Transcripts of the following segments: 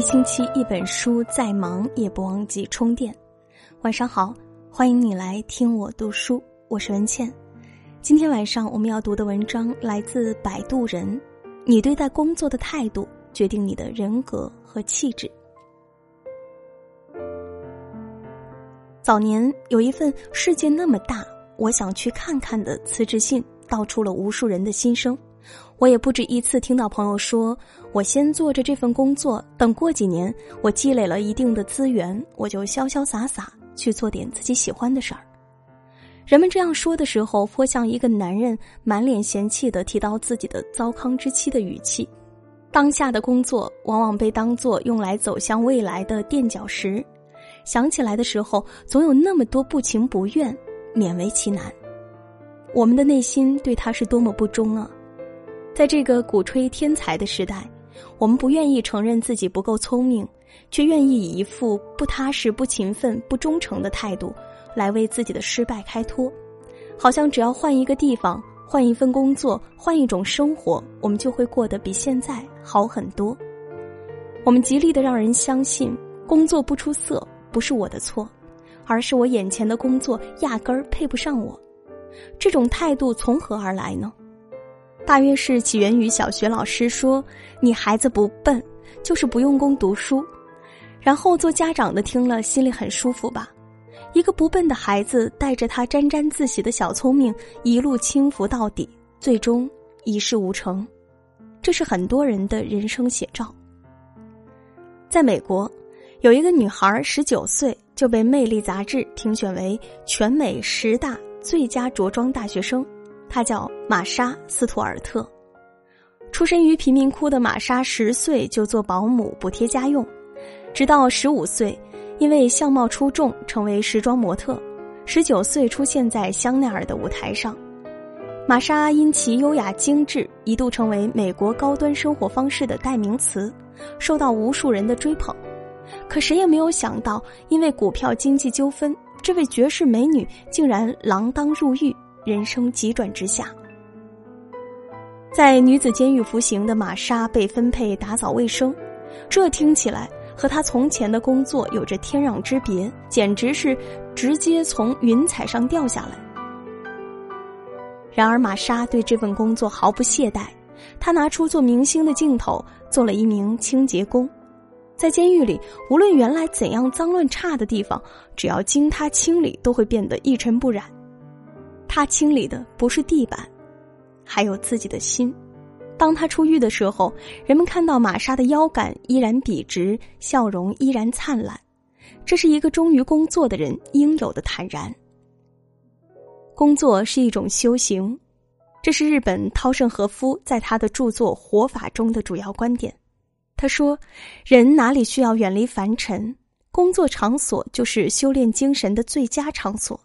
一星期一本书，再忙也不忘记充电。晚上好，欢迎你来听我读书，我是文倩。今天晚上我们要读的文章来自摆渡人。你对待工作的态度，决定你的人格和气质。早年有一份世界那么大，我想去看看的辞职信，道出了无数人的心声。我也不止一次听到朋友说：“我先做着这份工作，等过几年我积累了一定的资源，我就潇潇洒洒去做点自己喜欢的事儿。”人们这样说的时候，颇像一个男人满脸嫌弃的提到自己的糟糠之妻的语气。当下的工作往往被当作用来走向未来的垫脚石，想起来的时候，总有那么多不情不愿，勉为其难。我们的内心对他是多么不忠啊！在这个鼓吹天才的时代，我们不愿意承认自己不够聪明，却愿意以一副不踏实、不勤奋、不忠诚的态度，来为自己的失败开脱。好像只要换一个地方、换一份工作、换一种生活，我们就会过得比现在好很多。我们极力的让人相信，工作不出色不是我的错，而是我眼前的工作压根儿配不上我。这种态度从何而来呢？大约是起源于小学老师说：“你孩子不笨，就是不用功读书。”然后做家长的听了心里很舒服吧？一个不笨的孩子带着他沾沾自喜的小聪明一路轻浮到底，最终一事无成。这是很多人的人生写照。在美国，有一个女孩十九岁就被《魅力》杂志评选为全美十大最佳着装大学生。她叫玛莎·斯图尔特，出身于贫民窟的玛莎十岁就做保姆补贴家用，直到十五岁，因为相貌出众成为时装模特，十九岁出现在香奈儿的舞台上。玛莎因其优雅精致，一度成为美国高端生活方式的代名词，受到无数人的追捧。可谁也没有想到，因为股票经济纠纷，这位绝世美女竟然锒铛入狱。人生急转直下，在女子监狱服刑的玛莎被分配打扫卫生，这听起来和她从前的工作有着天壤之别，简直是直接从云彩上掉下来。然而，玛莎对这份工作毫不懈怠，她拿出做明星的劲头，做了一名清洁工。在监狱里，无论原来怎样脏乱差的地方，只要经她清理，都会变得一尘不染。他清理的不是地板，还有自己的心。当他出狱的时候，人们看到玛莎的腰杆依然笔直，笑容依然灿烂。这是一个忠于工作的人应有的坦然。工作是一种修行，这是日本稻盛和夫在他的著作《活法》中的主要观点。他说：“人哪里需要远离凡尘，工作场所就是修炼精神的最佳场所。”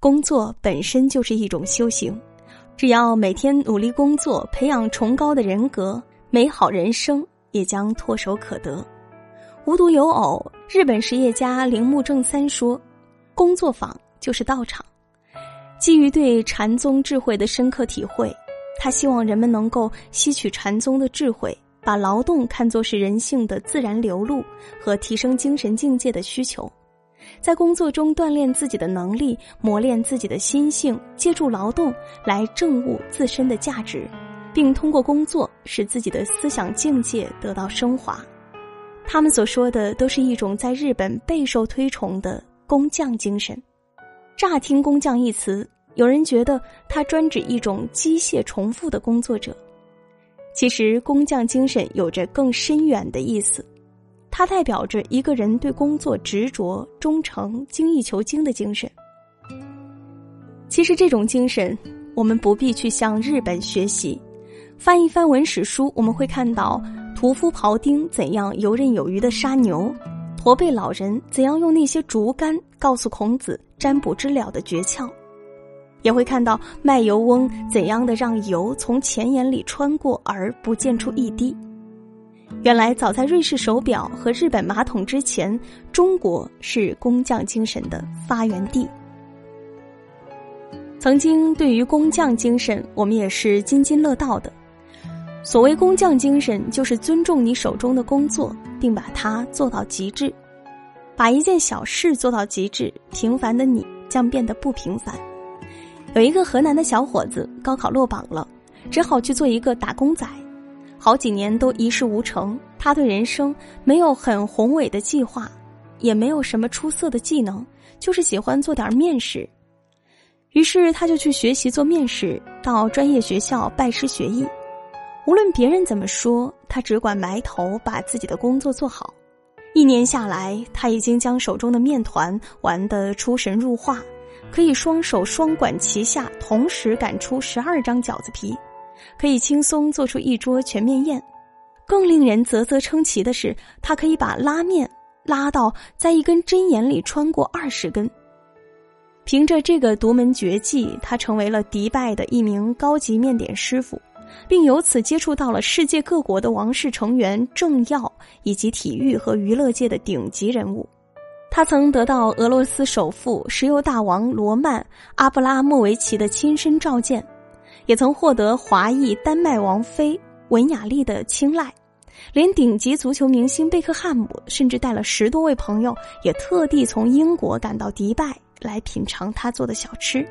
工作本身就是一种修行，只要每天努力工作，培养崇高的人格，美好人生也将唾手可得。无独有偶，日本实业家铃木正三说：“工作坊就是道场。”基于对禅宗智慧的深刻体会，他希望人们能够吸取禅宗的智慧，把劳动看作是人性的自然流露和提升精神境界的需求。在工作中锻炼自己的能力，磨练自己的心性，借助劳动来证悟自身的价值，并通过工作使自己的思想境界得到升华。他们所说的都是一种在日本备受推崇的工匠精神。乍听“工匠”一词，有人觉得它专指一种机械重复的工作者。其实，工匠精神有着更深远的意思。它代表着一个人对工作执着、忠诚、精益求精的精神。其实，这种精神我们不必去向日本学习。翻一翻文史书，我们会看到屠夫庖丁怎样游刃有余的杀牛，驼背老人怎样用那些竹竿告诉孔子占卜之了的诀窍，也会看到卖油翁怎样的让油从钱眼里穿过而不溅出一滴。原来，早在瑞士手表和日本马桶之前，中国是工匠精神的发源地。曾经，对于工匠精神，我们也是津津乐道的。所谓工匠精神，就是尊重你手中的工作，并把它做到极致。把一件小事做到极致，平凡的你将变得不平凡。有一个河南的小伙子，高考落榜了，只好去做一个打工仔，好几年都一事无成。他对人生没有很宏伟的计划，也没有什么出色的技能，就是喜欢做点面食。于是他就去学习做面食，到专业学校拜师学艺。无论别人怎么说，他只管埋头把自己的工作做好。一年下来，他已经将手中的面团玩得出神入化，可以双手双管齐下，同时擀出十二张饺子皮，可以轻松做出一桌全面宴。更令人啧啧称奇的是，他可以把拉面拉到在一根针眼里穿过二十根。凭着这个独门绝技，他成为了迪拜的一名高级面点师傅，并由此接触到了世界各国的王室成员、政要以及体育和娱乐界的顶级人物。他曾得到俄罗斯首富、石油大王罗曼·阿布拉莫维奇的亲身召见，也曾获得华裔丹麦王妃文雅丽的青睐，连顶级足球明星贝克汉姆甚至带了十多位朋友，也特地从英国赶到迪拜。来品尝他做的小吃。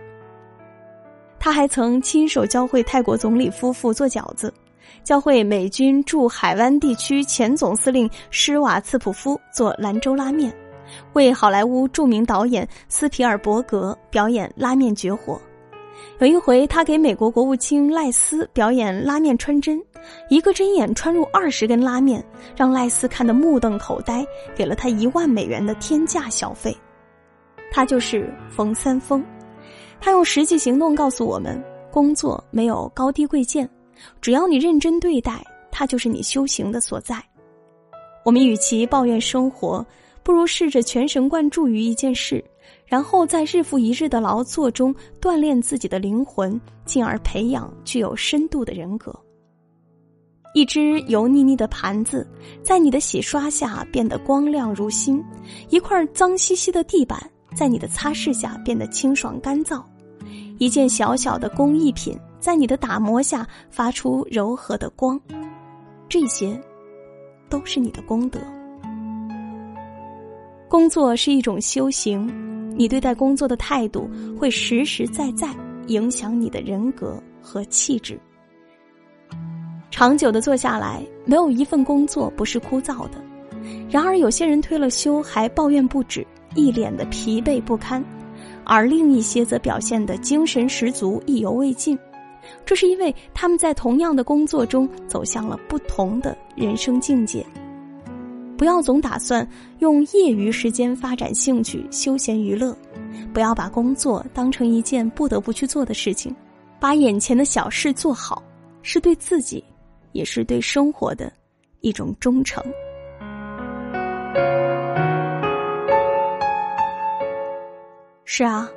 他还曾亲手教会泰国总理夫妇做饺子，教会美军驻海湾地区前总司令施瓦茨普夫做兰州拉面，为好莱坞著名导演斯皮尔伯格表演拉面绝活。有一回，他给美国国务卿赖斯表演拉面穿针，一个针眼穿入二十根拉面，让赖斯看得目瞪口呆，给了他一万美元的天价小费。他就是冯三丰，他用实际行动告诉我们：工作没有高低贵贱，只要你认真对待，它就是你修行的所在。我们与其抱怨生活，不如试着全神贯注于一件事，然后在日复一日的劳作中锻炼自己的灵魂，进而培养具有深度的人格。一只油腻腻的盘子，在你的洗刷下变得光亮如新；一块脏兮兮的地板。在你的擦拭下变得清爽干燥，一件小小的工艺品在你的打磨下发出柔和的光，这些，都是你的功德。工作是一种修行，你对待工作的态度会实实在在影响你的人格和气质。长久的做下来，没有一份工作不是枯燥的，然而有些人退了休还抱怨不止。一脸的疲惫不堪，而另一些则表现的精神十足、意犹未尽。这是因为他们在同样的工作中走向了不同的人生境界。不要总打算用业余时间发展兴趣、休闲娱乐，不要把工作当成一件不得不去做的事情。把眼前的小事做好，是对自己，也是对生活的一种忠诚。是啊，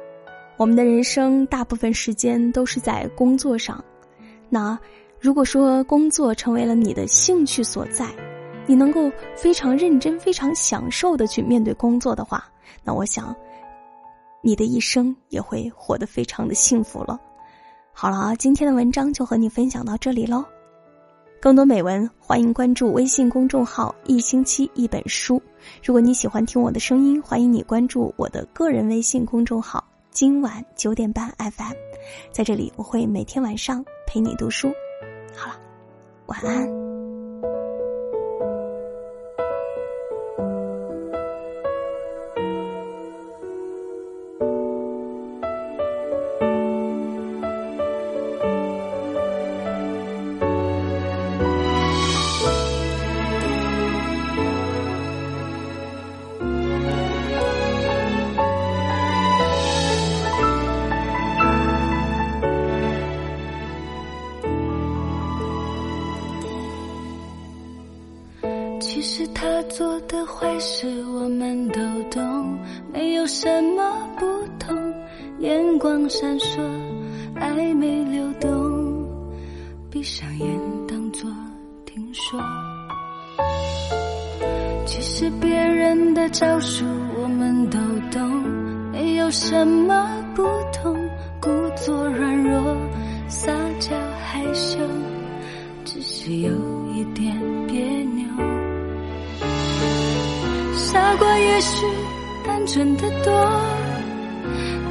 我们的人生大部分时间都是在工作上。那如果说工作成为了你的兴趣所在，你能够非常认真、非常享受的去面对工作的话，那我想，你的一生也会活得非常的幸福了。好了，今天的文章就和你分享到这里喽。更多美文，欢迎关注微信公众号“一星期一本书”。如果你喜欢听我的声音，欢迎你关注我的个人微信公众号“今晚九点半 FM”。在这里，我会每天晚上陪你读书。好了，晚安。光闪烁，暧昧流动，闭上眼当作听说。其实别人的招数我们都懂，没有什么不同，故作软弱，撒娇害羞，只是有一点别扭。傻瓜也许单纯的多。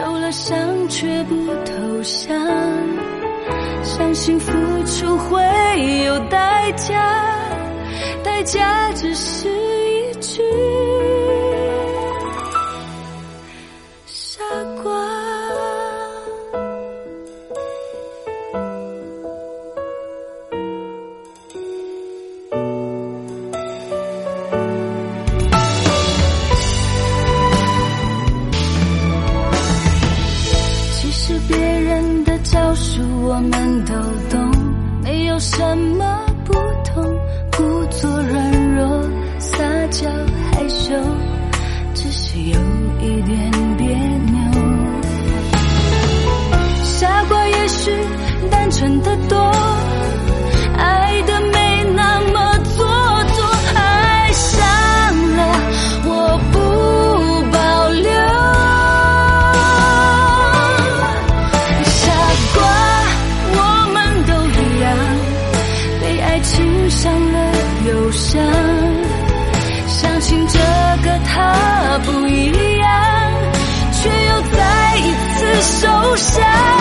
受了伤却不投降相信付出会有代价代价只是一句。受伤。